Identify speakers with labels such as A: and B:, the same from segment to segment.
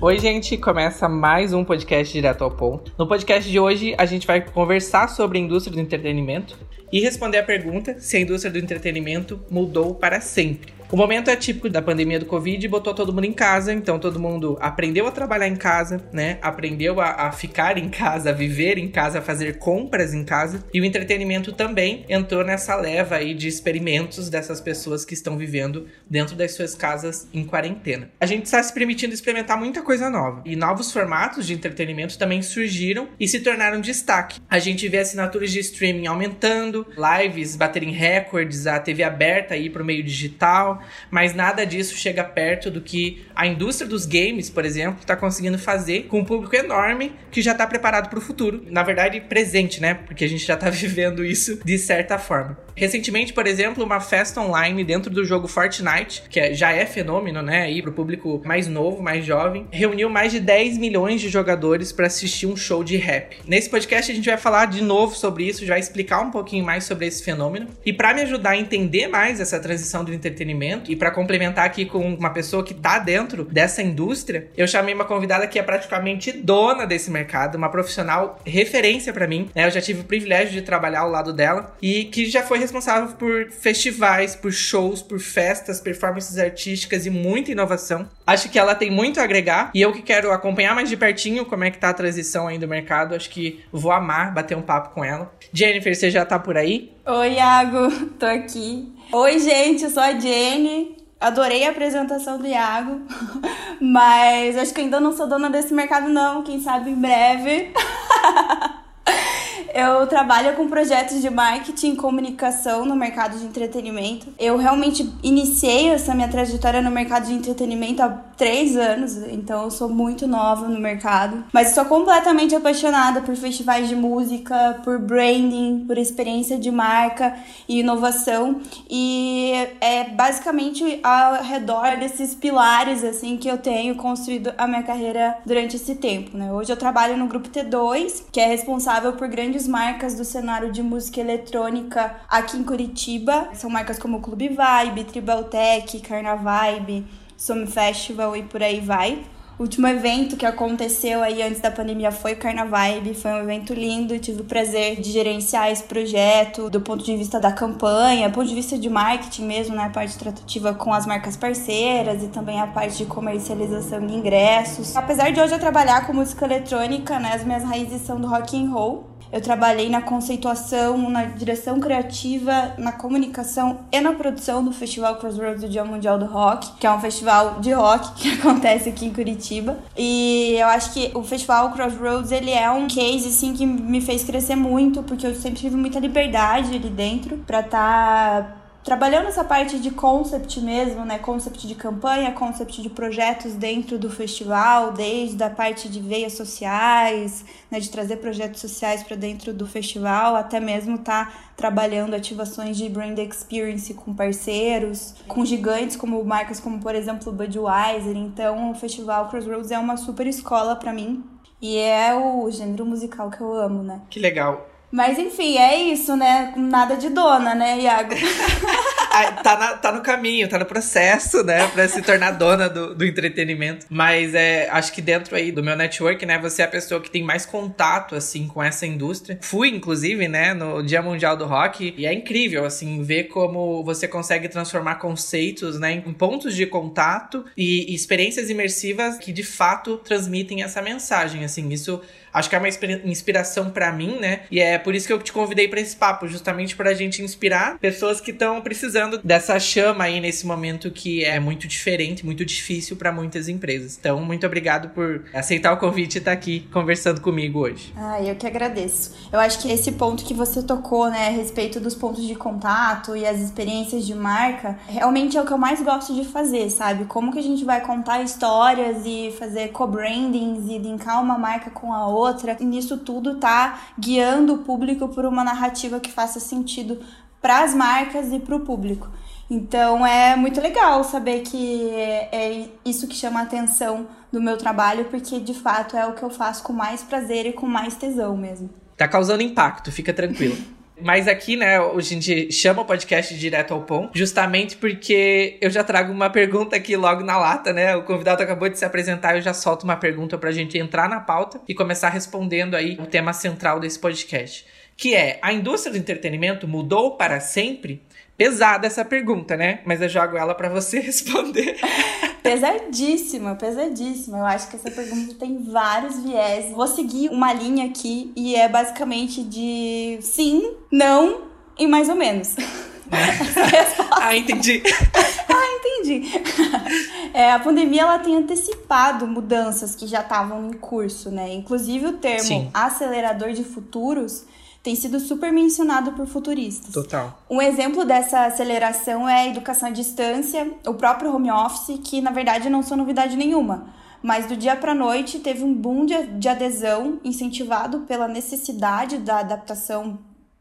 A: Oi, gente, começa mais um podcast direto ao ponto. No podcast de hoje, a gente vai conversar sobre a indústria do entretenimento e responder a pergunta se a indústria do entretenimento mudou para sempre. O momento é típico da pandemia do Covid e botou todo mundo em casa, então todo mundo aprendeu a trabalhar em casa, né? Aprendeu a, a, ficar em casa, a viver em casa, a fazer compras em casa. E o entretenimento também entrou nessa leva aí de experimentos dessas pessoas que estão vivendo dentro das suas casas em quarentena. A gente está se permitindo experimentar muita coisa nova. E novos formatos de entretenimento também surgiram e se tornaram destaque. A gente vê assinaturas de streaming aumentando, lives baterem recordes, a TV aberta aí para o meio digital mas nada disso chega perto do que a indústria dos games, por exemplo, está conseguindo fazer com um público enorme que já está preparado para o futuro. Na verdade, presente, né? Porque a gente já está vivendo isso de certa forma. Recentemente, por exemplo, uma festa online dentro do jogo Fortnite, que é, já é fenômeno, né, aí pro público mais novo, mais jovem, reuniu mais de 10 milhões de jogadores para assistir um show de rap. Nesse podcast a gente vai falar de novo sobre isso, já explicar um pouquinho mais sobre esse fenômeno. E para me ajudar a entender mais essa transição do entretenimento e para complementar aqui com uma pessoa que tá dentro dessa indústria, eu chamei uma convidada que é praticamente dona desse mercado, uma profissional referência para mim, né? Eu já tive o privilégio de trabalhar ao lado dela e que já foi responsável por festivais, por shows, por festas, performances artísticas e muita inovação. Acho que ela tem muito a agregar e eu que quero acompanhar mais de pertinho como é que tá a transição aí do mercado, acho que vou amar bater um papo com ela. Jennifer, você já tá por aí?
B: Oi, Iago, tô aqui. Oi, gente, eu sou a Jenny. Adorei a apresentação do Iago, mas acho que ainda não sou dona desse mercado, não. Quem sabe em breve. Eu trabalho com projetos de marketing e comunicação no mercado de entretenimento. Eu realmente iniciei essa minha trajetória no mercado de entretenimento há três anos, então eu sou muito nova no mercado. Mas sou completamente apaixonada por festivais de música, por branding, por experiência de marca e inovação. E é basicamente ao redor desses pilares assim que eu tenho construído a minha carreira durante esse tempo. Né? Hoje eu trabalho no grupo T2, que é responsável por grandes marcas do cenário de música eletrônica aqui em Curitiba. São marcas como Clube Vibe, Tribal Tech, Carnavibe, Some Festival e por aí vai. O último evento que aconteceu aí antes da pandemia foi o Carnavibe, foi um evento lindo, tive o prazer de gerenciar esse projeto do ponto de vista da campanha, do ponto de vista de marketing mesmo, né, a parte tratativa com as marcas parceiras e também a parte de comercialização de ingressos. Apesar de hoje eu trabalhar com música eletrônica, né, as minhas raízes são do rock and roll, eu trabalhei na conceituação, na direção criativa, na comunicação e na produção do Festival Crossroads do Dia Mundial do Rock, que é um festival de rock que acontece aqui em Curitiba. E eu acho que o Festival Crossroads, ele é um case, assim, que me fez crescer muito, porque eu sempre tive muita liberdade ali dentro para estar tá trabalhando essa parte de concept mesmo, né? Concept de campanha, concept de projetos dentro do festival, desde a parte de veias sociais, né? De trazer projetos sociais para dentro do festival, até mesmo tá trabalhando ativações de brand experience com parceiros, com gigantes como marcas como por exemplo Budweiser. Então, o festival Crossroads é uma super escola para mim. E é o gênero musical que eu amo, né?
A: Que legal.
B: Mas enfim, é isso, né? Nada de dona, né, Iago?
A: tá, na, tá no caminho, tá no processo, né, pra se tornar dona do, do entretenimento. Mas é, acho que dentro aí do meu network, né, você é a pessoa que tem mais contato, assim, com essa indústria. Fui, inclusive, né, no Dia Mundial do Rock, e é incrível, assim, ver como você consegue transformar conceitos, né, em pontos de contato e, e experiências imersivas que, de fato, transmitem essa mensagem, assim, isso acho que é uma inspiração para mim, né? E é por isso que eu te convidei para esse papo, justamente pra gente inspirar pessoas que estão precisando dessa chama aí nesse momento que é muito diferente, muito difícil para muitas empresas. Então, muito obrigado por aceitar o convite e estar tá aqui conversando comigo hoje.
B: Ah, eu que agradeço. Eu acho que esse ponto que você tocou, né, a respeito dos pontos de contato e as experiências de marca, realmente é o que eu mais gosto de fazer, sabe? Como que a gente vai contar histórias e fazer co-brandings e linkar uma marca com a outra outra. E nisso tudo tá guiando o público por uma narrativa que faça sentido para as marcas e para o público. Então é muito legal saber que é isso que chama a atenção do meu trabalho, porque de fato é o que eu faço com mais prazer e com mais tesão mesmo.
A: Tá causando impacto, fica tranquilo. Mas aqui, né, a gente chama o podcast direto ao ponto, justamente porque eu já trago uma pergunta aqui logo na lata, né? O convidado acabou de se apresentar, eu já solto uma pergunta pra gente entrar na pauta e começar respondendo aí o tema central desse podcast. Que é, a indústria do entretenimento mudou para sempre? Pesada essa pergunta, né? Mas eu jogo ela para você responder.
B: Pesadíssima, pesadíssima. Eu acho que essa pergunta tem vários viés. Vou seguir uma linha aqui e é basicamente de sim, não e mais ou menos.
A: ah, entendi.
B: ah, entendi. É, a pandemia ela tem antecipado mudanças que já estavam em curso, né? Inclusive o termo Sim. acelerador de futuros tem sido super mencionado por futuristas.
A: Total.
B: Um exemplo dessa aceleração é a educação à distância, o próprio home office, que na verdade não são novidade nenhuma. Mas do dia para noite teve um boom de, de adesão incentivado pela necessidade da adaptação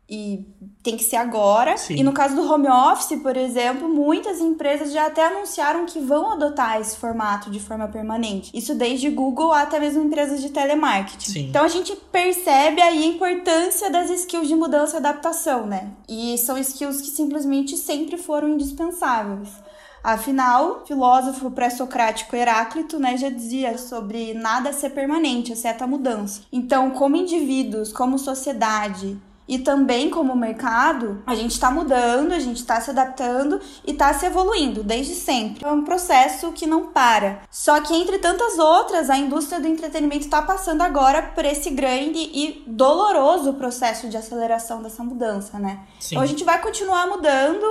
B: e tem que ser agora. Sim. E no caso do home office, por exemplo, muitas empresas já até anunciaram que vão adotar esse formato de forma permanente. Isso desde Google até mesmo empresas de telemarketing. Sim. Então a gente percebe aí a importância das skills de mudança e adaptação, né? E são skills que simplesmente sempre foram indispensáveis. Afinal, o filósofo pré-socrático Heráclito né, já dizia sobre nada ser permanente, exceto a mudança. Então, como indivíduos, como sociedade, e também como mercado, a gente está mudando, a gente está se adaptando e está se evoluindo desde sempre. É um processo que não para. Só que entre tantas outras, a indústria do entretenimento está passando agora por esse grande e doloroso processo de aceleração dessa mudança, né? Sim. Então a gente vai continuar mudando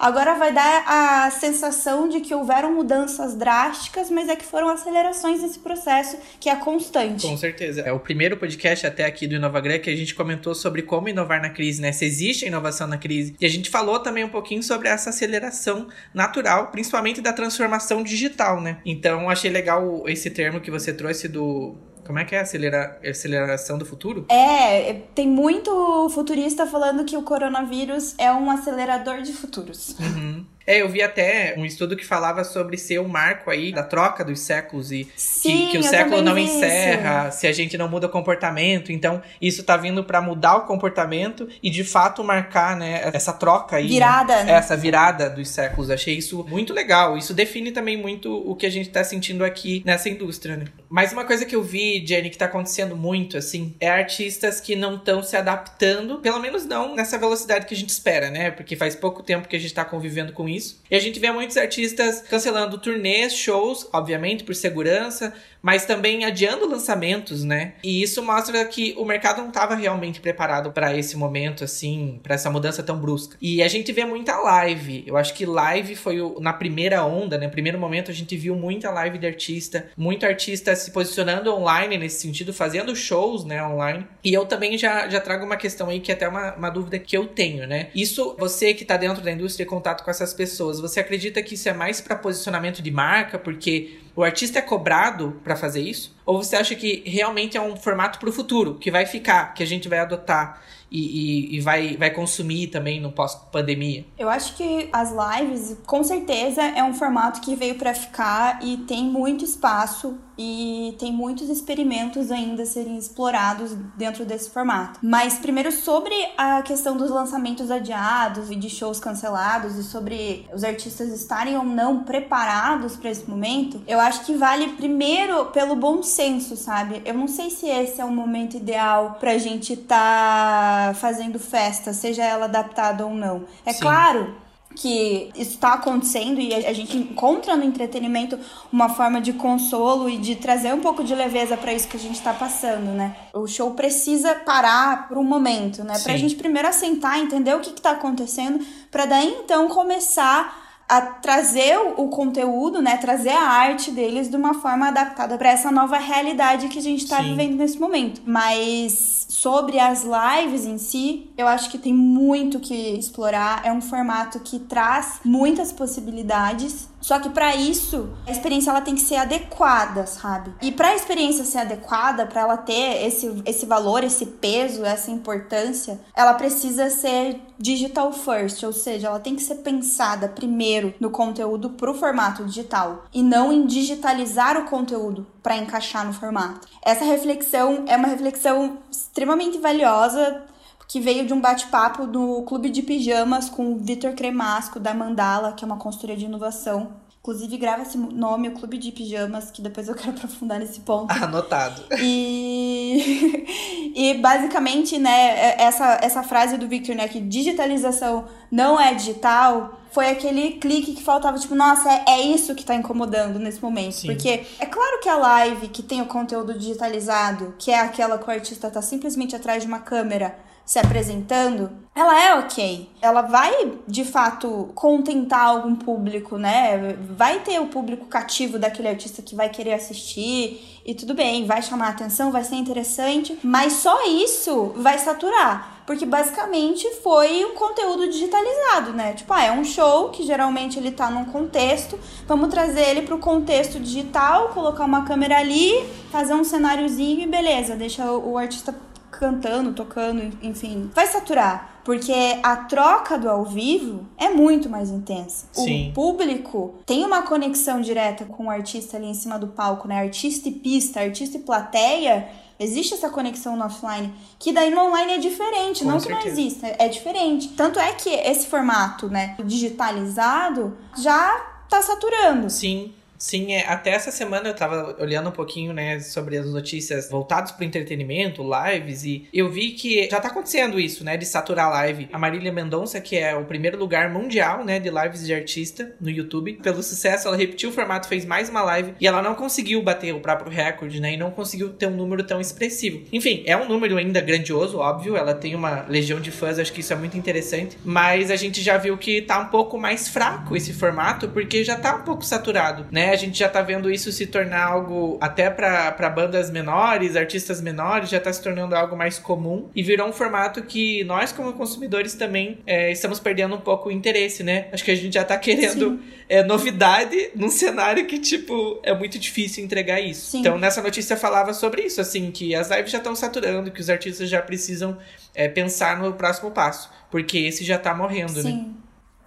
B: Agora vai dar a sensação de que houveram mudanças drásticas, mas é que foram acelerações nesse processo que é constante.
A: Com certeza. É o primeiro podcast até aqui do InovaGreg que a gente comentou sobre como inovar na crise, né? Se existe inovação na crise. E a gente falou também um pouquinho sobre essa aceleração natural, principalmente da transformação digital, né? Então achei legal esse termo que você trouxe do como é que é a acelera... aceleração do futuro?
B: É, tem muito futurista falando que o coronavírus é um acelerador de futuros.
A: Uhum. É, eu vi até um estudo que falava sobre ser um marco aí da troca dos séculos e Sim, que, que o século não encerra isso. se a gente não muda o comportamento. Então, isso tá vindo para mudar o comportamento e de fato marcar, né, essa troca aí.
B: Né? Virada, né?
A: né? Essa virada dos séculos. Achei isso muito legal. Isso define também muito o que a gente tá sentindo aqui nessa indústria, né? Mas uma coisa que eu vi, Jenny, que tá acontecendo muito, assim, é artistas que não estão se adaptando, pelo menos não nessa velocidade que a gente espera, né? Porque faz pouco tempo que a gente tá convivendo com isso. E a gente vê muitos artistas cancelando turnês, shows, obviamente, por segurança, mas também adiando lançamentos, né? E isso mostra que o mercado não estava realmente preparado para esse momento, assim, para essa mudança tão brusca. E a gente vê muita live. Eu acho que live foi o, na primeira onda, né? Primeiro momento a gente viu muita live de artista, muito artista se posicionando online nesse sentido, fazendo shows, né, online. E eu também já, já trago uma questão aí que é até uma, uma dúvida que eu tenho, né? Isso, você que tá dentro da indústria, contato com essas pessoas, você acredita que isso é mais para posicionamento de marca, porque o artista é cobrado para fazer isso? Ou você acha que realmente é um formato para o futuro, que vai ficar, que a gente vai adotar e, e, e, vai, vai consumir também no pós-pandemia?
B: Eu acho que as lives, com certeza, é um formato que veio para ficar e tem muito espaço e tem muitos experimentos ainda serem explorados dentro desse formato. Mas primeiro sobre a questão dos lançamentos adiados e de shows cancelados e sobre os artistas estarem ou não preparados para esse momento, eu acho que vale primeiro pelo bom senso, sabe? Eu não sei se esse é o momento ideal pra gente estar tá fazendo festa, seja ela adaptada ou não. É Sim. claro que isso está acontecendo e a gente encontra no entretenimento uma forma de consolo e de trazer um pouco de leveza para isso que a gente está passando, né? O show precisa parar por um momento, né? Para a gente primeiro assentar, entender o que está acontecendo, para daí então começar a trazer o, conteúdo, né, trazer a arte deles de uma forma adaptada para essa nova realidade que a gente está vivendo nesse momento. Mas sobre as lives em si, eu acho que tem muito que explorar. É um formato que traz muitas possibilidades só que para isso, a experiência ela tem que ser adequada, sabe? E para a experiência ser adequada, para ela ter esse, esse valor, esse peso, essa importância, ela precisa ser digital first, ou seja, ela tem que ser pensada primeiro no conteúdo pro formato digital e não em digitalizar o conteúdo para encaixar no formato. Essa reflexão é uma reflexão extremamente valiosa que veio de um bate-papo no Clube de Pijamas com o Vitor Cremasco, da Mandala, que é uma consultoria de inovação. Inclusive, grava esse nome, o Clube de Pijamas, que depois eu quero aprofundar nesse ponto.
A: Anotado.
B: E, e basicamente, né, essa, essa frase do Victor, né, que digitalização não é digital, foi aquele clique que faltava, tipo, nossa, é, é isso que tá incomodando nesse momento. Sim. Porque é claro que a live que tem o conteúdo digitalizado, que é aquela que o artista tá simplesmente atrás de uma câmera se apresentando, ela é ok. Ela vai, de fato, contentar algum público, né? Vai ter o público cativo daquele artista que vai querer assistir e tudo bem, vai chamar a atenção, vai ser interessante, mas só isso vai saturar. Porque basicamente foi um conteúdo digitalizado, né? Tipo, ah, é um show que geralmente ele tá num contexto, vamos trazer ele pro contexto digital, colocar uma câmera ali, fazer um cenáriozinho e beleza, deixa o artista cantando, tocando, enfim, vai saturar. Porque a troca do ao vivo é muito mais intensa. Sim. O público tem uma conexão direta com o artista ali em cima do palco, né? Artista e pista, artista e plateia. Existe essa conexão no offline, que daí no online é diferente, com não certeza. que não exista, é diferente. Tanto é que esse formato, né, digitalizado já tá saturando.
A: Sim. Sim, é, até essa semana eu tava olhando um pouquinho, né, sobre as notícias voltadas pro entretenimento, lives, e eu vi que já tá acontecendo isso, né, de saturar live. A Marília Mendonça, que é o primeiro lugar mundial, né, de lives de artista no YouTube, pelo sucesso, ela repetiu o formato, fez mais uma live, e ela não conseguiu bater o próprio recorde, né, e não conseguiu ter um número tão expressivo. Enfim, é um número ainda grandioso, óbvio, ela tem uma legião de fãs, acho que isso é muito interessante, mas a gente já viu que tá um pouco mais fraco esse formato, porque já tá um pouco saturado, né, a gente já tá vendo isso se tornar algo até para bandas menores, artistas menores, já tá se tornando algo mais comum e virou um formato que nós, como consumidores, também é, estamos perdendo um pouco o interesse, né? Acho que a gente já tá querendo é, novidade num cenário que, tipo, é muito difícil entregar isso. Sim. Então, nessa notícia falava sobre isso, assim, que as lives já estão saturando, que os artistas já precisam é, pensar no próximo passo, porque esse já tá morrendo,
B: Sim.
A: né?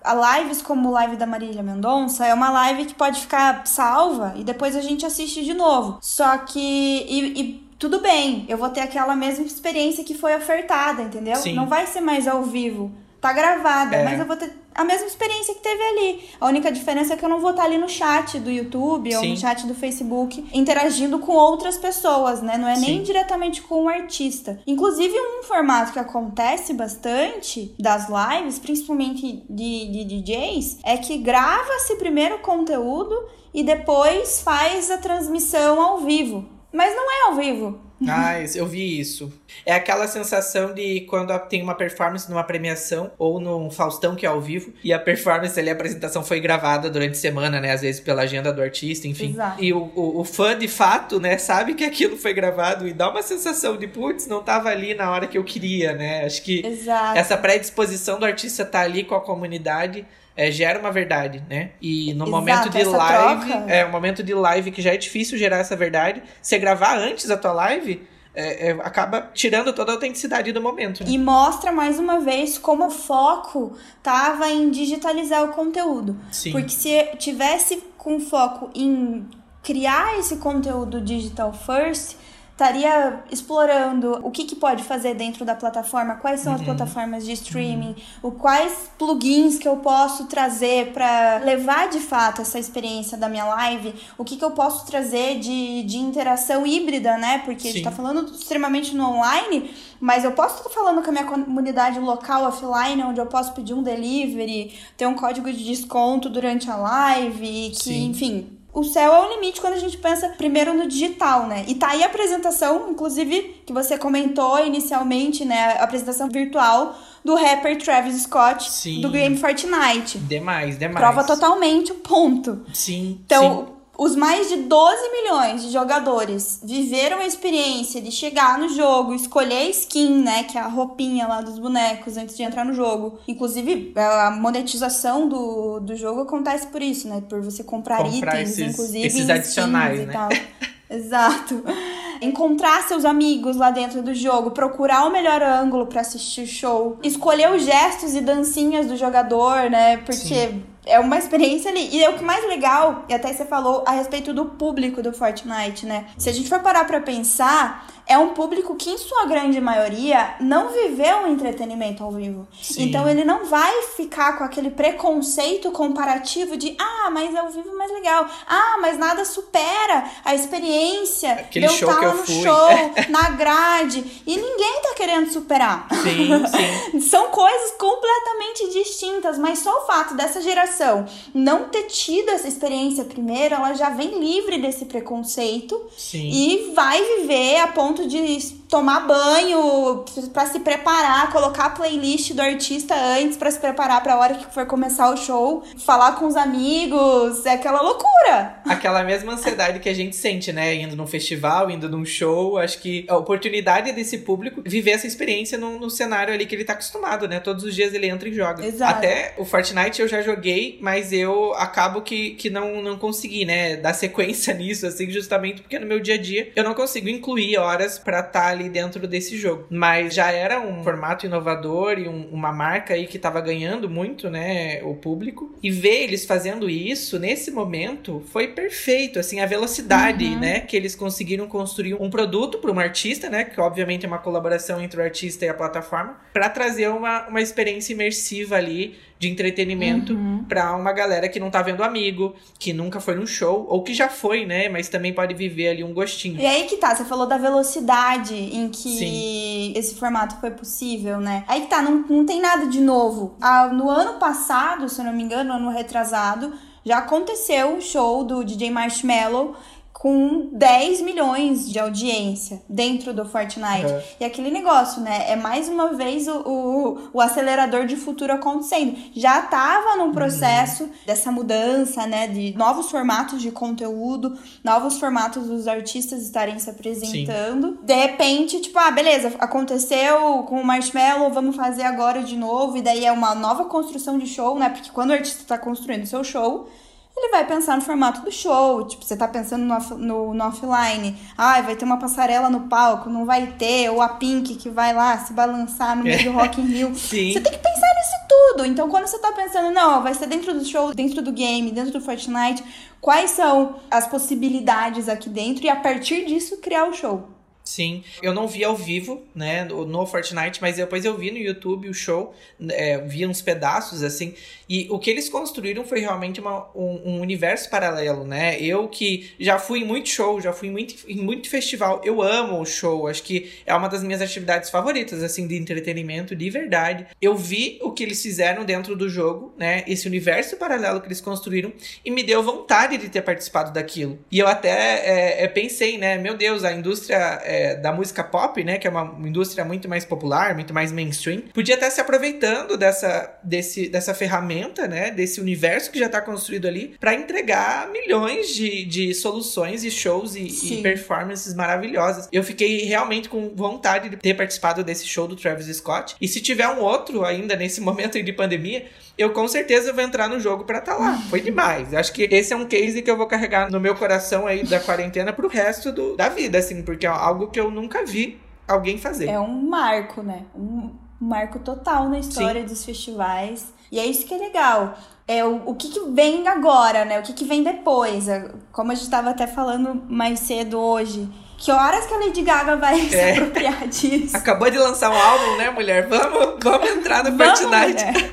B: A lives como o live da Marília Mendonça é uma live que pode ficar salva e depois a gente assiste de novo. Só que. E, e tudo bem, eu vou ter aquela mesma experiência que foi ofertada, entendeu? Sim. Não vai ser mais ao vivo. Tá gravada, é. mas eu vou ter a mesma experiência que teve ali. A única diferença é que eu não vou estar ali no chat do YouTube Sim. ou no chat do Facebook interagindo com outras pessoas, né? Não é Sim. nem diretamente com o artista. Inclusive, um formato que acontece bastante das lives, principalmente de, de DJs, é que grava-se primeiro o conteúdo e depois faz a transmissão ao vivo. Mas não é ao vivo.
A: Ah, eu vi isso. É aquela sensação de quando tem uma performance numa premiação ou num Faustão que é ao vivo e a performance ali, a apresentação foi gravada durante a semana, né? Às vezes pela agenda do artista, enfim. Exato. E o, o, o, fã de fato, né, sabe que aquilo foi gravado e dá uma sensação de, putz, não tava ali na hora que eu queria, né? Acho que Exato. essa predisposição do artista estar tá ali com a comunidade é, gera uma verdade, né? E no Exato, momento de live, troca. é um momento de live que já é difícil gerar essa verdade. Você gravar antes a tua live, é, é, acaba tirando toda a autenticidade do momento.
B: Né? E mostra mais uma vez como o foco tava em digitalizar o conteúdo. Sim. Porque se tivesse com foco em criar esse conteúdo digital first, estaria explorando o que, que pode fazer dentro da plataforma, quais são uhum. as plataformas de streaming, uhum. o quais plugins que eu posso trazer para levar de fato essa experiência da minha live, o que, que eu posso trazer de, de interação híbrida, né? Porque Sim. a gente tá falando extremamente no online, mas eu posso estar falando com a minha comunidade local offline, onde eu posso pedir um delivery, ter um código de desconto durante a live, que, Sim. enfim, o céu é o limite quando a gente pensa primeiro no digital, né? E tá aí a apresentação, inclusive, que você comentou inicialmente, né? A apresentação virtual do rapper Travis Scott sim. do game Fortnite.
A: Demais, demais.
B: Prova totalmente o ponto.
A: Sim.
B: Então,
A: sim
B: os mais de 12 milhões de jogadores viveram a experiência de chegar no jogo, escolher a skin, né, que é a roupinha lá dos bonecos antes de entrar no jogo. Inclusive, a monetização do, do jogo acontece por isso, né, por você comprar, comprar itens,
A: esses,
B: inclusive
A: esses adicionais, né?
B: Exato. Encontrar seus amigos lá dentro do jogo, procurar o melhor ângulo para assistir o show, escolher os gestos e dancinhas do jogador, né? Porque Sim é uma experiência ali. E é o que mais legal, e até você falou a respeito do público do Fortnite, né? Se a gente for parar pra pensar, é um público que, em sua grande maioria, não viveu o entretenimento ao vivo.
A: Sim.
B: Então ele não vai ficar com aquele preconceito comparativo de ah, mas ao vivo é mais legal. Ah, mas nada supera a experiência
A: Aquele
B: de eu
A: show que
B: lá
A: eu
B: no
A: fui.
B: show, na grade. E ninguém tá querendo superar.
A: Sim, sim.
B: São coisas completamente distintas, mas só o fato dessa geração não ter tido essa experiência primeiro, ela já vem livre desse preconceito
A: Sim.
B: e vai viver a ponto de tomar banho pra se preparar, colocar a playlist do artista antes pra se preparar pra hora que for começar o show, falar com os amigos, é aquela loucura.
A: Aquela mesma ansiedade que a gente sente, né? Indo num festival, indo num show. Acho que a oportunidade desse público viver essa experiência no, no cenário ali que ele tá acostumado, né? Todos os dias ele entra e joga.
B: Exato.
A: Até o Fortnite eu já joguei, mas eu acabo que, que não, não consegui, né? Dar sequência nisso, assim, justamente porque no meu dia a dia eu não consigo incluir horas pra estar ali dentro desse jogo. Mas já era um formato inovador e um- uma marca aí que tava ganhando muito, né? O público. E ver eles fazendo isso nesse momento foi perfeito, assim, a velocidade,
B: Uhum.
A: né? Que eles conseguiram construir um produto para um artista, né? Que obviamente é uma colaboração entre o artista e a plataforma, para trazer uma, uma experiência imersiva ali de entretenimento
B: Uhum.
A: pra uma galera que não tá vendo amigo, que nunca foi num show, ou que já foi, né? Mas também pode viver ali um gostinho.
B: E aí que tá, você falou da velocidade em que
A: Sim.
B: esse formato foi possível, né? Aí que tá, não, não tem nada de novo. Ah, no ano passado, se eu não me engano, ano retrasado, já aconteceu o show do DJ Marshmello com 10 milhões de audiência dentro do Fortnite.
A: Uhum.
B: E aquele negócio, né? É mais uma vez o, o, o acelerador de futuro acontecendo. Já tava num processo dessa mudança, né? De novos formatos de conteúdo, novos formatos dos artistas estarem se apresentando. De repente, tipo, ah, beleza, aconteceu com o Marshmallow, vamos fazer agora de novo. E daí é uma nova construção de show, né? Porque quando o artista tá construindo seu show, ele vai pensar no formato do show. Tipo, você tá pensando no, off- no, no offline. Ah, vai ter uma passarela no palco, não vai ter. Ou a Pink que vai lá se balançar no meio do Rock in Rio.
A: Sim.
B: Você tem que pensar nisso tudo. Então, quando você tá pensando, não, vai ser dentro do show, dentro do game, dentro do Fortnite, quais são as possibilidades aqui dentro e a partir disso criar o show.
A: Sim, eu não vi ao vivo, né, no Fortnite, mas depois eu vi no YouTube o show, é, vi uns pedaços, assim, e o que eles construíram foi realmente uma- um, um universo paralelo, né, eu que já fui em muito show, já fui em muito, em muito festival, eu amo o show, acho que é uma das minhas atividades favoritas, assim, de entretenimento, de verdade, eu vi o que eles fizeram dentro do jogo, né, esse universo paralelo que eles construíram, e me deu vontade de ter participado daquilo, e eu até é, é, pensei, né, meu Deus, a indústria é, da música pop, né, que é uma indústria muito mais popular, muito mais mainstream, podia estar se aproveitando dessa, desse, dessa ferramenta, né, desse universo que já está construído ali, para entregar milhões de, de soluções e shows e, e performances maravilhosas. Eu fiquei realmente com vontade de ter participado desse show do Travis Scott. E se tiver um outro ainda nesse momento de pandemia, eu com certeza vou entrar no jogo pra estar lá. Foi demais. Acho que esse é um case que eu vou carregar no meu coração aí da quarentena pro resto do, da vida, assim, porque é algo que eu nunca vi alguém fazer.
B: É um marco, né? Um marco total na história dos festivais. E é isso que é legal. É o, o que, que vem agora, né? O que, que vem depois. É, Como a gente estava até falando mais cedo hoje. Que horas que a Lady Gaga vai se
A: É.
B: apropriar disso?
A: Acabou de lançar um álbum, né, mulher? Vamos, vamos entrar no
B: Vamos,
A: Fortnite.
B: mulher.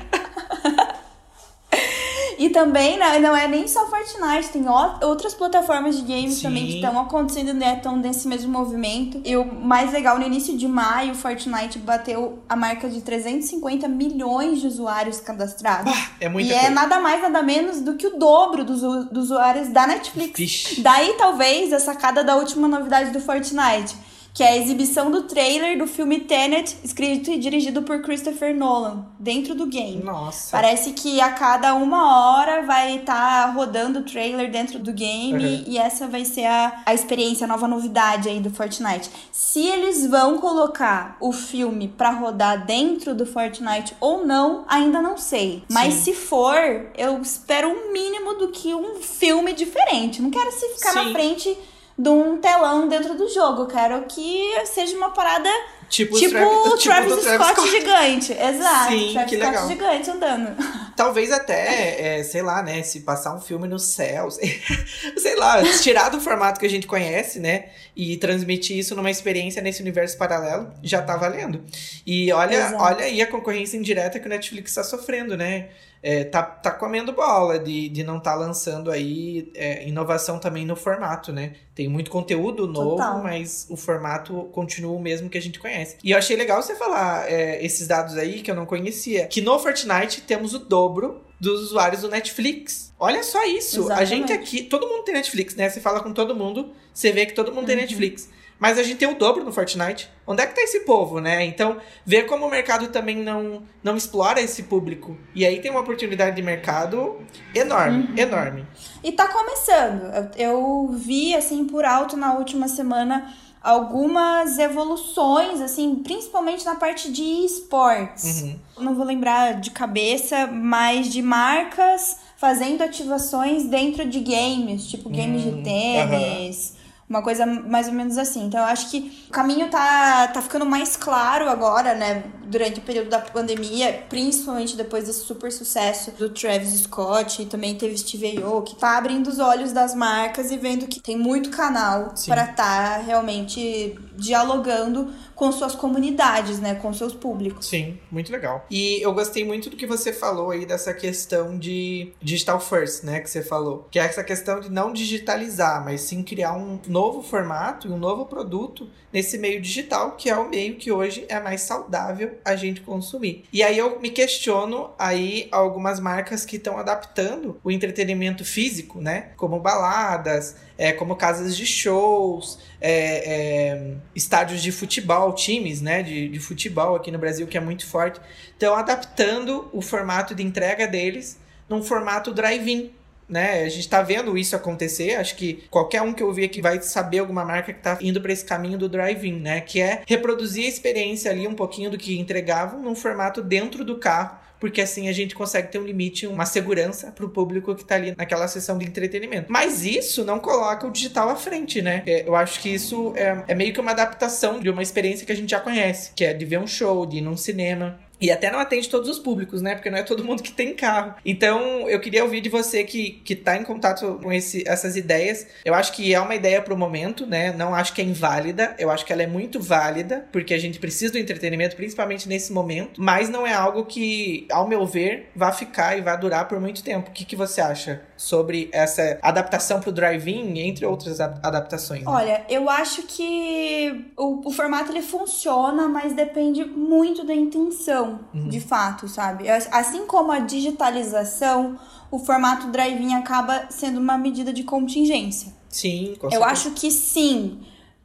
B: E também né, não é nem só Fortnite, tem outras plataformas de games
A: Sim.
B: também que estão acontecendo, né? Estão nesse mesmo movimento. E o mais legal, no início de maio, o Fortnite bateu a marca de 350 milhões de usuários cadastrados.
A: Bah, é muita
B: e é
A: coisa.
B: nada mais, nada menos do que o dobro dos, dos usuários da Netflix.
A: Vixe.
B: Daí, talvez, a sacada da última novidade do Fortnite, que é a exibição do trailer do filme Tenet, escrito e dirigido por Christopher Nolan, dentro do game.
A: Nossa.
B: Parece que a cada uma hora vai estar rodando o trailer dentro do game
A: Uhum.
B: e essa vai ser a, a experiência, a nova novidade aí do Fortnite. Se eles vão colocar o filme pra rodar dentro do Fortnite ou não, ainda não sei. Mas
A: Sim.
B: se for, eu espero um mínimo do que um filme diferente. Não quero se ficar
A: Sim.
B: na frente de um telão dentro do jogo. Eu quero que seja uma parada Tipo, tipo o tipo Travis, Travis Scott, Scott, gigante. Exato.
A: Sim,
B: Travis
A: que
B: Scott
A: legal.
B: gigante andando.
A: Talvez até, é, sei lá, né? Se passar um filme no céu, sei lá, tirar do formato que a gente conhece, né? E transmitir isso numa experiência nesse universo paralelo, já tá valendo. E olha, olha aí a concorrência indireta que o Netflix tá sofrendo, né? É, tá, tá comendo bola de, de não estar tá lançando aí é, inovação também no formato, né? Tem muito conteúdo novo, Total. mas o formato continua o mesmo que a gente conhece. E eu achei legal você falar é, esses dados aí que eu não conhecia. Que no Fortnite temos o dobro dos usuários do Netflix. Olha só isso. Exatamente. A gente aqui, todo mundo tem Netflix, né? Você fala com todo mundo, você vê que todo mundo uhum. tem Netflix. Mas a gente tem o dobro no Fortnite. Onde é que tá esse povo, né? Então, ver como o mercado também não, não explora esse público. E aí tem uma oportunidade de mercado enorme, uhum. enorme.
B: E tá começando. Eu, eu vi, assim, por alto na última semana algumas evoluções, assim, principalmente na parte de esportes. Uhum. Não vou lembrar de cabeça, mas de marcas fazendo ativações dentro de games, tipo games de hum, tênis. Uhum uma coisa mais ou menos assim. Então eu acho que o caminho tá, tá ficando mais claro agora, né? Durante o período da pandemia, principalmente depois desse super sucesso do Travis Scott, e também teve Steve Aoki, tá abrindo os olhos das marcas e vendo que tem muito canal para estar tá realmente dialogando com suas comunidades, né, com seus públicos.
A: Sim, muito legal. E eu gostei muito do que você falou aí dessa questão de digital first, né, que você falou, que é essa questão de não digitalizar, mas sim criar um novo formato e um novo produto nesse meio digital, que é o meio que hoje é mais saudável a gente consumir. E aí eu me questiono aí algumas marcas que estão adaptando o entretenimento físico, né, como baladas, é, como casas de shows, é, é, estádios de futebol, times né, de, de futebol aqui no Brasil, que é muito forte, estão adaptando o formato de entrega deles num formato drive-in. Né? A gente está vendo isso acontecer. Acho que qualquer um que ouvir aqui vai saber alguma marca que está indo para esse caminho do drive-in, né? Que é reproduzir a experiência ali um pouquinho do que entregavam num formato dentro do carro porque assim a gente consegue ter um limite, uma segurança para o público que está ali naquela sessão de entretenimento. Mas isso não coloca o digital à frente, né? É, eu acho que isso é, é meio que uma adaptação de uma experiência que a gente já conhece, que é de ver um show, de ir num cinema. E até não atende todos os públicos, né? Porque não é todo mundo que tem carro. Então, eu queria ouvir de você que, que tá em contato com esse, essas ideias. Eu acho que é uma ideia pro momento, né? Não acho que é inválida. Eu acho que ela é muito válida, porque a gente precisa do entretenimento, principalmente nesse momento. Mas não é algo que, ao meu ver, vai ficar e vai durar por muito tempo. O que, que você acha sobre essa adaptação pro drive-in, entre outras adaptações? Né?
B: Olha, eu acho que o, o formato ele funciona, mas depende muito da intenção uhum. de fato, sabe? Assim como a digitalização, o formato drive-in acaba sendo uma medida de contingência.
A: Sim, com
B: Eu acho que sim,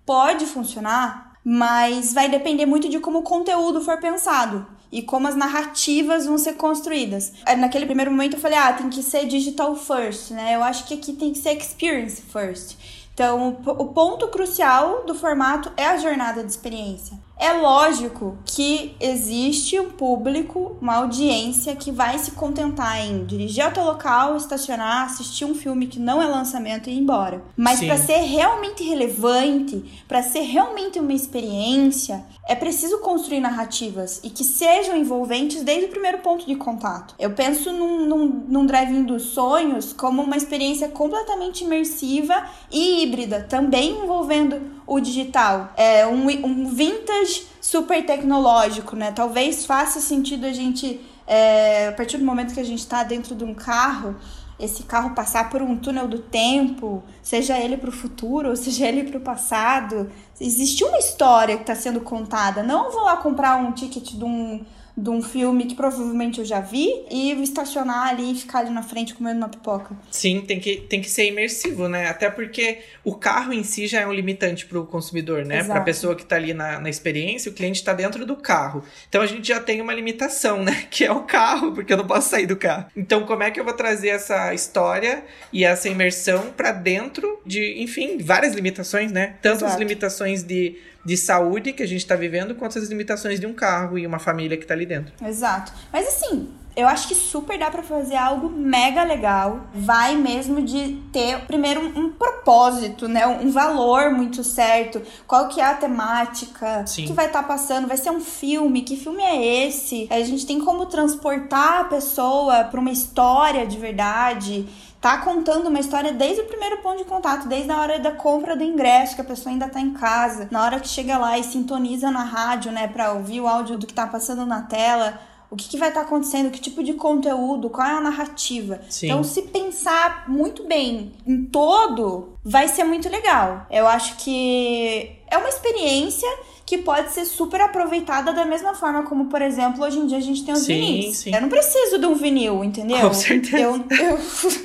B: pode funcionar, mas vai depender muito de como o conteúdo for pensado e como as narrativas vão ser construídas. Naquele primeiro momento eu falei, ah, tem que ser digital first, né? Eu acho que aqui tem que ser experience first. Então, o ponto crucial do formato é a jornada de experiência. É lógico que existe um público, uma audiência que vai se contentar em dirigir ao teu local, estacionar, assistir um filme que não é lançamento e ir embora. Mas para ser realmente relevante, para ser realmente uma experiência, é preciso construir narrativas e que sejam envolventes desde o primeiro ponto de contato. Eu penso num, num, num drive-in dos sonhos como uma experiência completamente imersiva e híbrida, também envolvendo o digital. É um, um vintage super tecnológico, né? Talvez faça sentido a gente, é, a partir do momento que a gente está dentro de um carro, esse carro passar por um túnel do tempo, seja ele para o futuro, ou seja ele para o passado. Existe uma história que está sendo contada. Não vou lá comprar um ticket de um de um filme que provavelmente eu já vi e estacionar ali e ficar ali na frente comendo uma pipoca.
A: Sim, tem que, tem que ser imersivo, né? Até porque o carro em si já é um limitante para o consumidor, né? Para a pessoa que está ali na, na experiência, o cliente está dentro do carro. Então a gente já tem uma limitação, né? Que é o carro, porque eu não posso sair do carro. Então, como é que eu vou trazer essa história e essa imersão para dentro de, enfim, várias limitações, né? Tanto Exato. as limitações de de saúde que a gente está vivendo quanto as limitações de um carro e uma família que está ali dentro.
B: Exato. Mas assim, Eu acho que super dá para fazer algo mega legal. Vai mesmo de ter, primeiro, um, um propósito, né? Um, valor muito certo. Qual que é a temática? O que vai estar tá passando? Vai ser um filme? Que filme é esse? A gente tem como transportar a pessoa para uma história de verdade tá contando uma história desde o primeiro ponto de contato, desde a hora da compra do ingresso, que a pessoa ainda tá em casa, na hora que chega lá e sintoniza na rádio, né, para ouvir o áudio do que tá passando na tela. O que, que vai estar tá acontecendo? Que tipo de conteúdo? Qual é a narrativa? Sim. Então, se pensar muito bem em todo, vai ser muito legal. Eu acho que é uma experiência que pode ser super aproveitada da mesma forma como, por exemplo, hoje em dia a gente tem os sim, vinis. Sim. Eu não preciso de um vinil, entendeu?
A: Com certeza.
B: Eu, eu...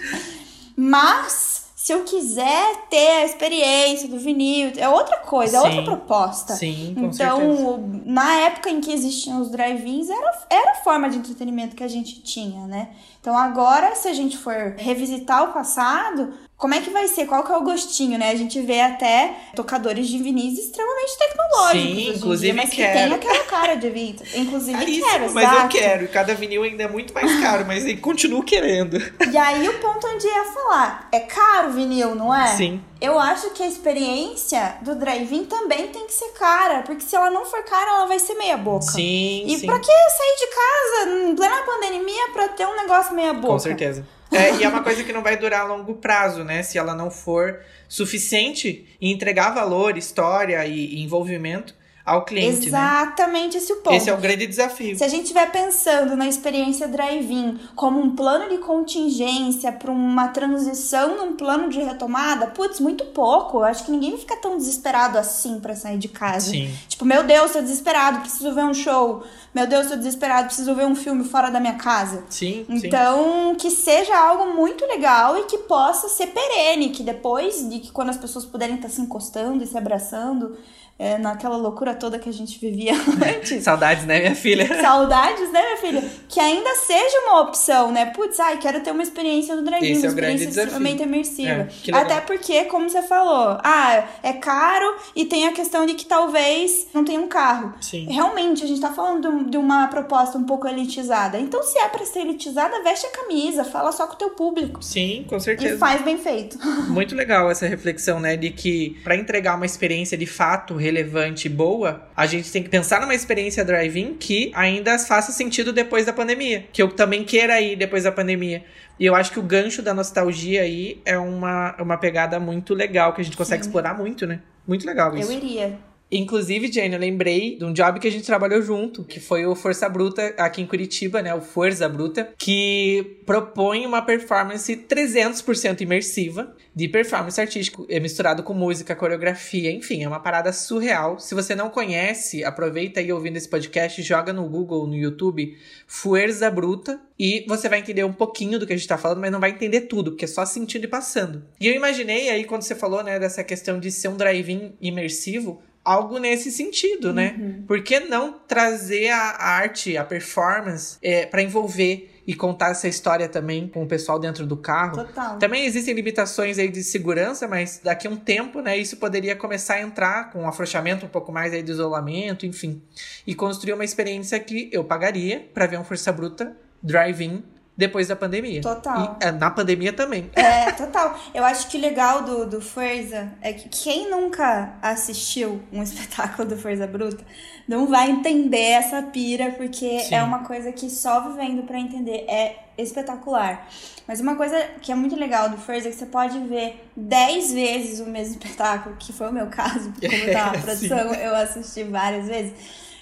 B: Mas se eu quiser ter a experiência do vinil, é outra coisa, é outra proposta.
A: Sim, com
B: então,
A: certeza.
B: na época em que existiam os drive-ins, era, era a forma de entretenimento que a gente tinha, né? Então agora, se a gente for revisitar o passado, como é que vai ser? Qual que é o gostinho, né? A gente vê até tocadores de vinis extremamente tecnológicos.
A: Sim, inclusive
B: dia, mas
A: quero.
B: que tem aquela cara de vinil. Inclusive
A: Caríssimo,
B: quero,
A: mas
B: exato.
A: eu quero. Cada vinil ainda é muito mais caro, mas eu continuo querendo.
B: E aí o ponto onde ia falar, é caro o vinil, não é?
A: Sim.
B: Eu acho que a experiência do drive-in também tem que ser cara, porque se ela não for cara, ela vai ser meia boca.
A: Sim,
B: E
A: sim.
B: pra que sair de casa em plena pandemia pra ter um negócio meia boca?
A: Com certeza. É, e é uma coisa que não vai durar a longo prazo, né? Se ela não for suficiente em entregar valor, história e, envolvimento ao cliente,
B: né? Exatamente
A: né?
B: esse o ponto.
A: Esse é o grande desafio.
B: Se a gente estiver pensando na experiência drive-in como um plano de contingência para uma transição num plano de retomada, putz, muito pouco. Eu acho que ninguém fica tão desesperado assim para sair de casa.
A: Sim.
B: Tipo, meu Deus, tô desesperado, preciso ver um show. Meu Deus, tô desesperado, preciso ver um filme fora da minha casa.
A: Sim.
B: Então,
A: sim.
B: que seja algo muito legal e que possa ser perene, que depois de que quando as pessoas puderem estar se encostando e se abraçando, é, naquela loucura toda que a gente vivia antes.
A: Saudades, né, minha filha?
B: Saudades, né, minha filha? Que ainda seja uma opção, né? Putz, ai, quero ter uma experiência do drive-in, uma
A: é
B: experiência extremamente imersiva.
A: É,
B: Até porque, como você falou, ah, é caro e tem a questão de que talvez não tenha um carro.
A: Sim.
B: Realmente, a gente tá falando de uma proposta um pouco elitizada. Então, se é pra ser elitizada, veste a camisa, fala só com o teu público.
A: Sim, com certeza.
B: E faz bem feito.
A: Muito legal essa reflexão, né, de que para entregar uma experiência de fato relevante e boa, a gente tem que pensar numa experiência drive-in que ainda faça sentido depois da pandemia. Que eu também queira ir depois da pandemia. E eu acho que o gancho da nostalgia aí é uma, uma pegada muito legal, que a gente consegue Sim. explorar muito, né? Muito legal isso.
B: Eu iria.
A: Inclusive, Jane, eu lembrei de um job que a gente trabalhou junto, que foi o Força Bruta aqui em Curitiba, né? O Força Bruta, que propõe uma performance 300% imersiva de performance artístico, é misturado com música, coreografia, enfim, é uma parada surreal. Se você não conhece, aproveita aí ouvindo esse podcast, joga no Google, no YouTube, Força Bruta, e você vai entender um pouquinho do que a gente tá falando, mas não vai entender tudo, porque é só sentindo e passando. E eu imaginei aí, quando você falou, né, dessa questão de ser um drive-in imersivo, algo nesse sentido, né?
B: Uhum.
A: Por que não trazer a arte, a performance, é, para envolver e contar essa história também com o pessoal dentro do carro?
B: Total.
A: Também existem limitações aí de segurança, mas daqui a um tempo, né, isso poderia começar a entrar com um afrouxamento um pouco mais aí de isolamento, enfim, e construir uma experiência que eu pagaria para ver um Força Bruta drive-in depois da pandemia.
B: Total.
A: E, é, na pandemia também.
B: É, total. Eu acho que o legal do, do Forza é que quem nunca assistiu um espetáculo do Forza Bruta não vai entender essa pira, porque
A: Sim.
B: é uma coisa que só vivendo para entender é espetacular. Mas uma coisa que é muito legal do Forza é que você pode ver 10 vezes o mesmo espetáculo, que foi o meu caso, porque como eu tava na produção, eu assisti várias vezes.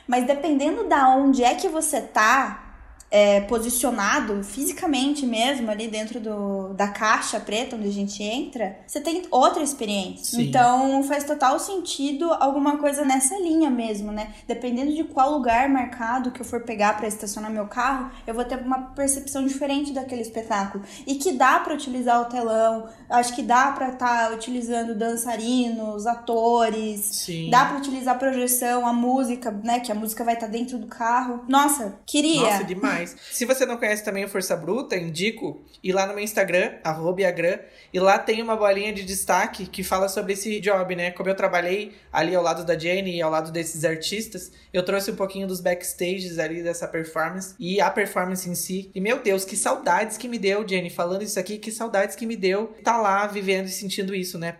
B: Mas dependendo da onde é que você tá, é, posicionado fisicamente mesmo ali dentro do, da caixa preta onde a gente entra, você tem outra experiência.
A: Sim.
B: Então faz total sentido alguma coisa nessa linha mesmo, né? Dependendo de qual lugar marcado que eu for pegar para estacionar meu carro, eu vou ter uma percepção diferente daquele espetáculo. E que dá para utilizar o telão, acho que dá para estar tá utilizando dançarinos, atores,
A: Sim.
B: dá para utilizar a projeção, a música, né? Que a música vai estar tá dentro do carro. Nossa, queria.
A: Nossa, demais. Se você não conhece também o Força Bruta, indico ir lá no meu Instagram, arroba e lá tem uma bolinha de destaque que fala sobre esse job, né? Como eu trabalhei ali ao lado da Jenny e ao lado desses artistas, eu trouxe um pouquinho dos backstages ali dessa performance e a performance em si. E meu Deus, que saudades que me deu, Jenny, falando isso aqui, que saudades que me deu tá lá vivendo e sentindo isso, né?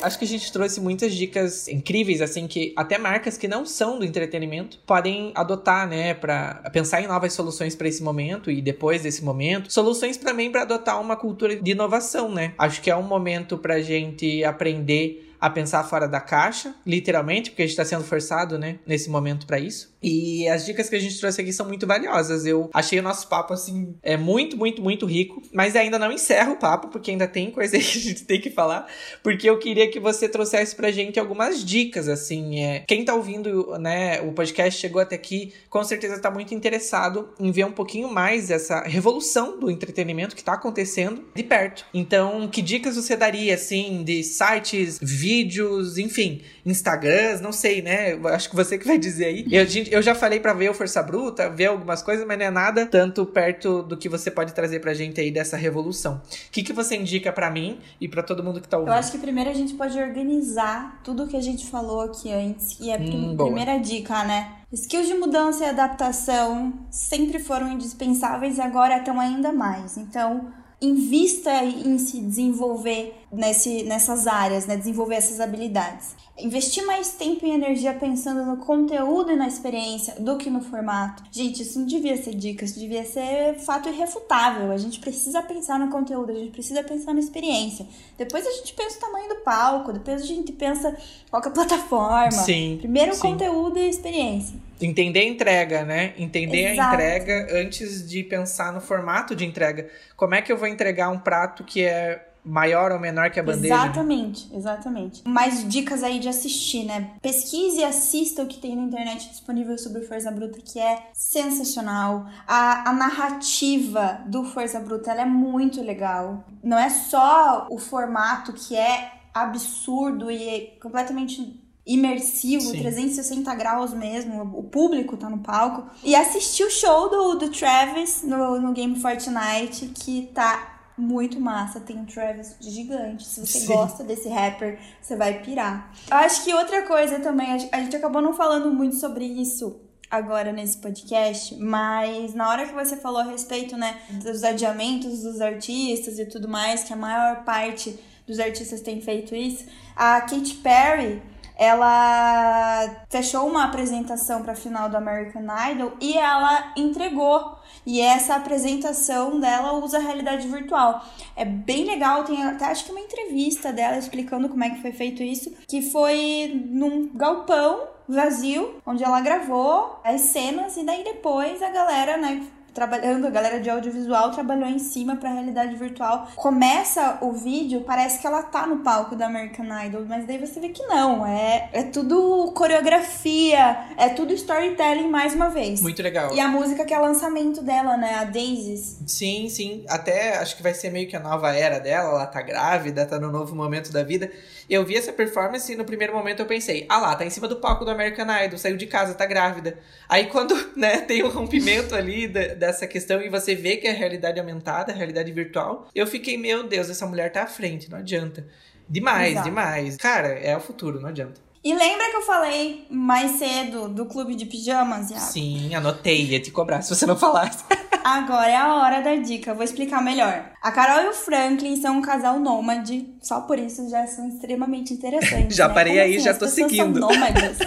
A: Acho que a gente trouxe muitas dicas incríveis, assim, que até marcas que não são do entretenimento podem adotar, né, para pensar em novas soluções para esse momento e depois desse momento. Soluções também para adotar uma cultura de inovação, né? Acho que é um momento pra gente aprender a pensar fora da caixa, literalmente, porque a gente está sendo forçado, né, nesse momento para isso. E as dicas que a gente trouxe aqui são muito valiosas. Eu achei o nosso papo, assim, é muito, muito, muito rico, mas ainda não encerro o papo, porque ainda tem coisa que a gente tem que falar, porque eu queria que você trouxesse pra gente algumas dicas, assim. É, quem tá ouvindo, né, o podcast chegou até aqui, com certeza tá muito interessado em ver um pouquinho mais essa revolução do entretenimento que tá acontecendo de perto. Então, que dicas você daria, assim, de sites, vídeos, vídeos, enfim, Instagrams, não sei, né? Acho que você que vai dizer aí. Eu, eu já falei para ver o Força Bruta, ver algumas coisas, mas não é nada tanto perto do que você pode trazer pra gente aí dessa revolução. O que, que você indica para mim e para todo mundo que tá ouvindo?
B: Eu acho que primeiro a gente pode organizar tudo que a gente falou aqui antes. E a hum, primeira dica, né? Skills de mudança e adaptação sempre foram indispensáveis e agora estão ainda mais. Então, invista em se desenvolver nesse, nessas áreas, né? Desenvolver essas habilidades. Investir mais tempo e energia pensando no conteúdo e na experiência do que no formato. Gente, isso não devia ser dica, isso devia ser fato irrefutável. A gente precisa pensar no conteúdo, a gente precisa pensar na experiência. Depois a gente pensa o tamanho do palco, depois a gente pensa qual é a plataforma.
A: Sim.
B: Primeiro
A: sim.
B: conteúdo e experiência.
A: Entender a entrega, né? Entender Exato. a entrega antes de pensar no formato de entrega. Como é que eu vou entregar um prato que é maior ou menor que a bandeja.
B: Exatamente, exatamente. Mais dicas aí de assistir, né? Pesquise e assista o que tem na internet disponível sobre Força Bruta, que é sensacional. A, a narrativa do Força Bruta ela é muito legal. Não é só o formato que é absurdo e é completamente imersivo, Sim. 360 graus mesmo, o público tá no palco. E assistir o show do, do Travis no, no Game Fortnite, que tá muito massa. Tem um Travis gigante. Se você Sim. gosta desse rapper, você vai pirar. Eu acho que outra coisa também, a gente acabou não falando muito sobre isso agora nesse podcast, mas na hora que você falou a respeito, né, dos adiamentos dos artistas e tudo mais, que a maior parte dos artistas tem feito isso, a Katy Perry ela fechou uma apresentação para a final do American Idol e ela entregou. E essa apresentação dela usa realidade virtual. É bem legal, tem até acho que uma entrevista dela explicando como é que foi feito isso, que foi num galpão vazio, onde ela gravou as cenas e daí depois a galera, né, trabalhando, a galera de audiovisual trabalhou em cima para realidade virtual. Começa o vídeo, parece que ela tá no palco da American Idol, mas daí você vê que não, é, é tudo coreografia, é tudo storytelling mais uma vez.
A: Muito legal.
B: E a música que é lançamento dela, né, a Daisies.
A: Sim, sim, até acho que vai ser meio que a nova era dela, ela tá grávida, tá no novo momento da vida. Eu vi essa performance e no primeiro momento eu pensei, ah lá, tá em cima do palco do American Idol, saiu de casa, tá grávida. Aí quando, né, tem um rompimento ali da, dessa questão e você vê que é a realidade aumentada, a realidade virtual, eu fiquei, meu Deus, essa mulher tá à frente, não adianta. Demais, Exato. demais. Cara, é o futuro, não adianta.
B: E lembra que eu falei mais cedo do clube de pijamas, Iago?
A: Sim, anotei, ia te cobrar se você não falasse.
B: Agora é a hora da dica, vou explicar melhor. A Carol e o Franklin são um casal nômade, só por isso já são extremamente interessantes.
A: já
B: né?
A: parei Como aí, assim? já tô seguindo.
B: São nômades.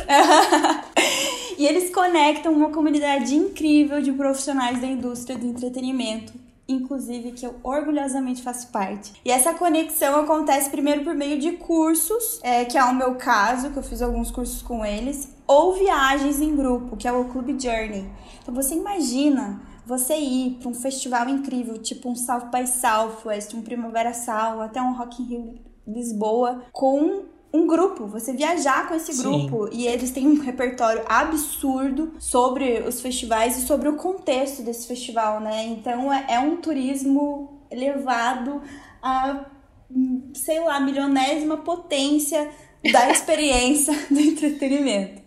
B: e eles conectam uma comunidade incrível de profissionais da indústria do entretenimento inclusive que eu orgulhosamente faço parte. E essa conexão acontece primeiro por meio de cursos, é, que é o meu caso, que eu fiz alguns cursos com eles, ou viagens em grupo, que é o Club Journey. Então você imagina você ir para um festival incrível, tipo um South by Southwest, um Primavera Sound, até um Rock in Rio Lisboa, com um grupo, você viajar com esse grupo. Sim. E eles têm um repertório absurdo sobre os festivais e sobre o contexto desse festival, né? Então é, é um turismo levado a, sei lá, milionésima potência da experiência do entretenimento.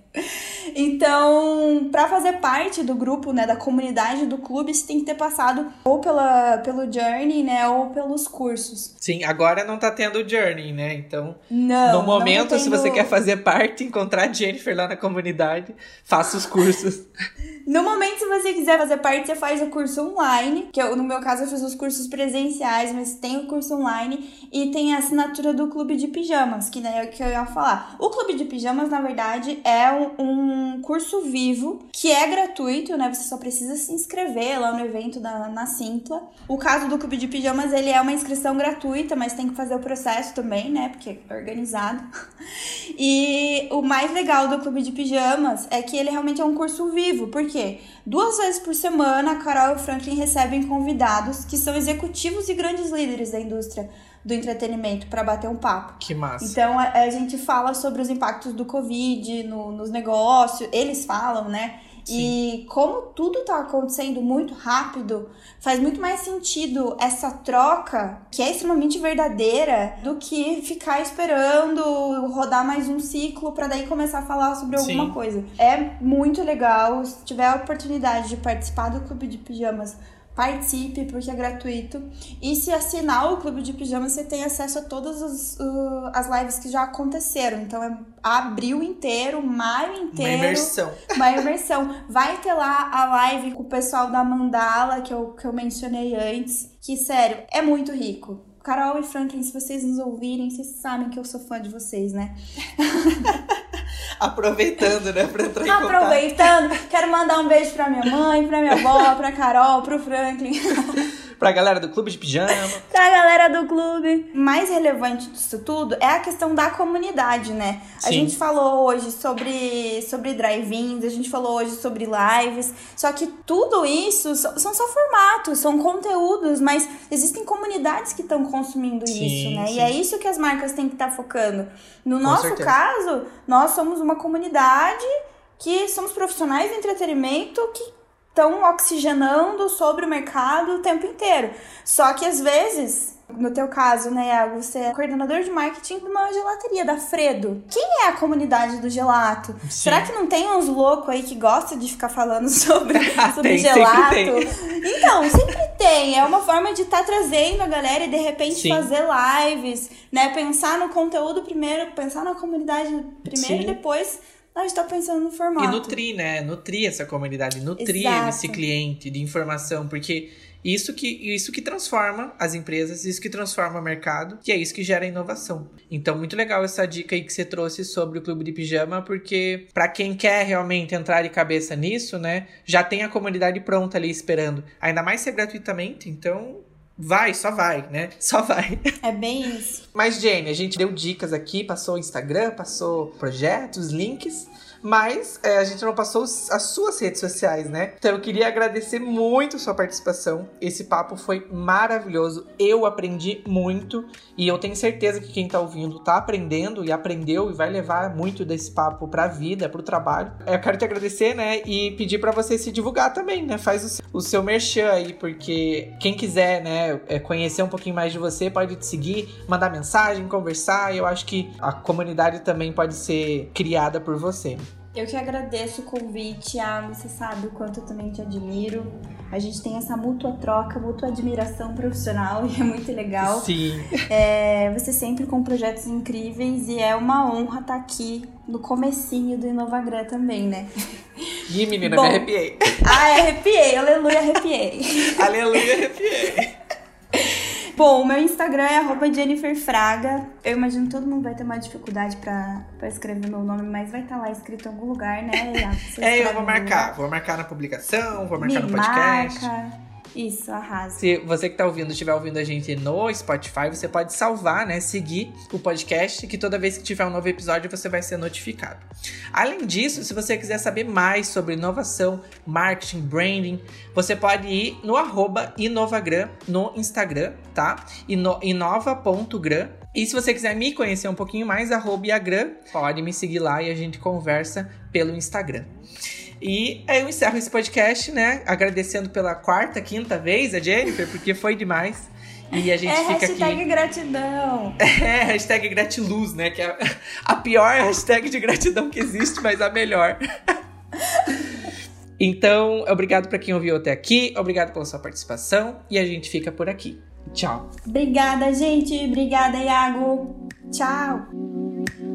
B: Então, para fazer parte do grupo, né, da comunidade do clube, você tem que ter passado ou pela, pelo Journey, né, ou pelos cursos.
A: Sim, agora não tá tendo o Journey, né? Então,
B: não,
A: no momento,
B: não
A: se você quer fazer parte, encontrar a Jennifer lá na comunidade, faça os cursos.
B: No momento, se você quiser fazer parte, você faz o curso online, que eu, no meu caso eu fiz os cursos presenciais, mas tem o curso online e tem a assinatura do Clube de Pijamas, que é o que eu ia falar. O Clube de Pijamas, na verdade, é um, um curso vivo que é gratuito, né? Você só precisa se inscrever lá no evento da, na Simpla. O caso do Clube de Pijamas, ele é uma inscrição gratuita, mas tem que fazer o processo também, né? Porque é organizado. E o mais legal do Clube de Pijamas é que ele realmente é um curso vivo, porque? Duas vezes por semana, a Carol e o Franklin recebem convidados que são executivos e grandes líderes da indústria do entretenimento para bater um papo.
A: Que massa.
B: Então a, a, gente fala sobre os impactos do Covid no, nos negócios, eles falam, né? E como tudo está acontecendo muito rápido, faz muito mais sentido essa troca, que é extremamente verdadeira, do que ficar esperando rodar mais um ciclo para daí começar a falar sobre alguma Sim. coisa. É muito legal. Se tiver a oportunidade de participar do Clube de Pijamas, participe porque é gratuito. E se assinar o Clube de Pijamas, você tem acesso a todas as, uh, as lives que já aconteceram. Então é abril inteiro, maio inteiro.
A: Uma imersão.
B: Uma imersão. Vai ter lá a live com o pessoal da Mandala, que eu, que eu mencionei antes. Que, sério, é muito rico. Carol e Franklin, se vocês nos ouvirem, vocês sabem que eu sou fã de vocês, né?
A: Aproveitando, né, pra entrar em
B: Aproveitando, contato. quero mandar um beijo pra minha mãe, pra minha avó, pra Carol, pro Franklin.
A: Pra galera do clube de pijama.
B: pra galera do clube. Mais relevante disso tudo é a questão da comunidade, né? Sim. A gente falou hoje sobre, sobre drive-ins, a gente falou hoje sobre lives, só que tudo isso são só formatos, são conteúdos, mas existem comunidades que estão consumindo sim, isso, né? Sim. E é isso que as marcas têm que estar tá focando. No Com nosso certeza. caso, nós somos uma comunidade que somos profissionais de entretenimento que estão oxigenando sobre o mercado o tempo inteiro. Só que às vezes, no teu caso, né, Iago, você é coordenador de marketing de uma gelateria da Fredo. Quem é a comunidade do gelato? Sim. Será que não tem uns loucos aí que gostam de ficar falando sobre, sobre tem, gelato? Sempre então, sempre tem. É uma forma de estar tá trazendo a galera e de repente Sim. fazer lives, né? Pensar no conteúdo primeiro, pensar na comunidade primeiro Sim. e depois a gente tá pensando no formato.
A: E nutrir, né? Nutrir essa comunidade, nutrir Exato. esse cliente de informação, porque isso que, isso que transforma as empresas, isso que transforma o mercado, e é isso que gera inovação. Então, muito legal essa dica aí que você trouxe sobre o Clube de Pijama, porque para quem quer realmente entrar de cabeça nisso, né, já tem a comunidade pronta ali esperando. Ainda mais ser gratuitamente, então Vai, só vai, né? Só vai.
B: É bem isso.
A: Mas, Jane, a gente deu dicas aqui, passou o Instagram, passou projetos, links mas é, a gente não passou as suas redes sociais, né? Então eu queria agradecer muito sua participação. Esse papo foi maravilhoso. Eu aprendi muito e eu tenho certeza que quem tá ouvindo tá aprendendo e aprendeu e vai levar muito desse papo pra vida, pro trabalho. Eu quero te agradecer, né? E pedir para você se divulgar também, né? Faz o seu, o seu merchan aí, porque quem quiser, né, é, conhecer um pouquinho mais de você, pode te seguir, mandar mensagem, conversar. Eu acho que a comunidade também pode ser criada por você.
B: Eu que agradeço o convite, ah, você sabe o quanto eu também te admiro. A gente tem essa mútua troca, mútua admiração profissional e é muito legal.
A: Sim.
B: É, você sempre com projetos incríveis e é uma honra estar aqui no comecinho do Inovagram também, né?
A: Ih, menina, Bom, me arrepiei.
B: Ah, arrepiei, aleluia, arrepiei.
A: aleluia, arrepiei.
B: Bom, o meu Instagram é arroba Jennifer Fraga. Eu imagino que todo mundo vai ter uma dificuldade pra, pra escrever meu nome, mas vai estar tá lá escrito em algum lugar, né?
A: é, eu vou marcar. Vou marcar na publicação, vou marcar Me no podcast.
B: Marca. Isso, arrasa.
A: Se você que tá ouvindo, estiver ouvindo a gente no Spotify, você pode salvar, né? Seguir o podcast, que toda vez que tiver um novo episódio você vai ser notificado. Além disso, se você quiser saber mais sobre inovação, marketing, branding, você pode ir no Inovagram no Instagram, tá? Ino inova.gram. E se você quiser me conhecer um pouquinho mais, arroba Iagram, pode me seguir lá e a gente conversa pelo Instagram. E eu encerro esse podcast, né? Agradecendo pela quarta, quinta vez a Jennifer, porque foi demais. E a gente
B: é
A: fica
B: hashtag
A: aqui.
B: gratidão.
A: É, hashtag gratiluz, né? Que é a pior hashtag de gratidão que existe, mas a melhor. Então, obrigado para quem ouviu até aqui, obrigado pela sua participação e a gente fica por aqui. Tchau.
B: Obrigada, gente. Obrigada, Iago. Tchau.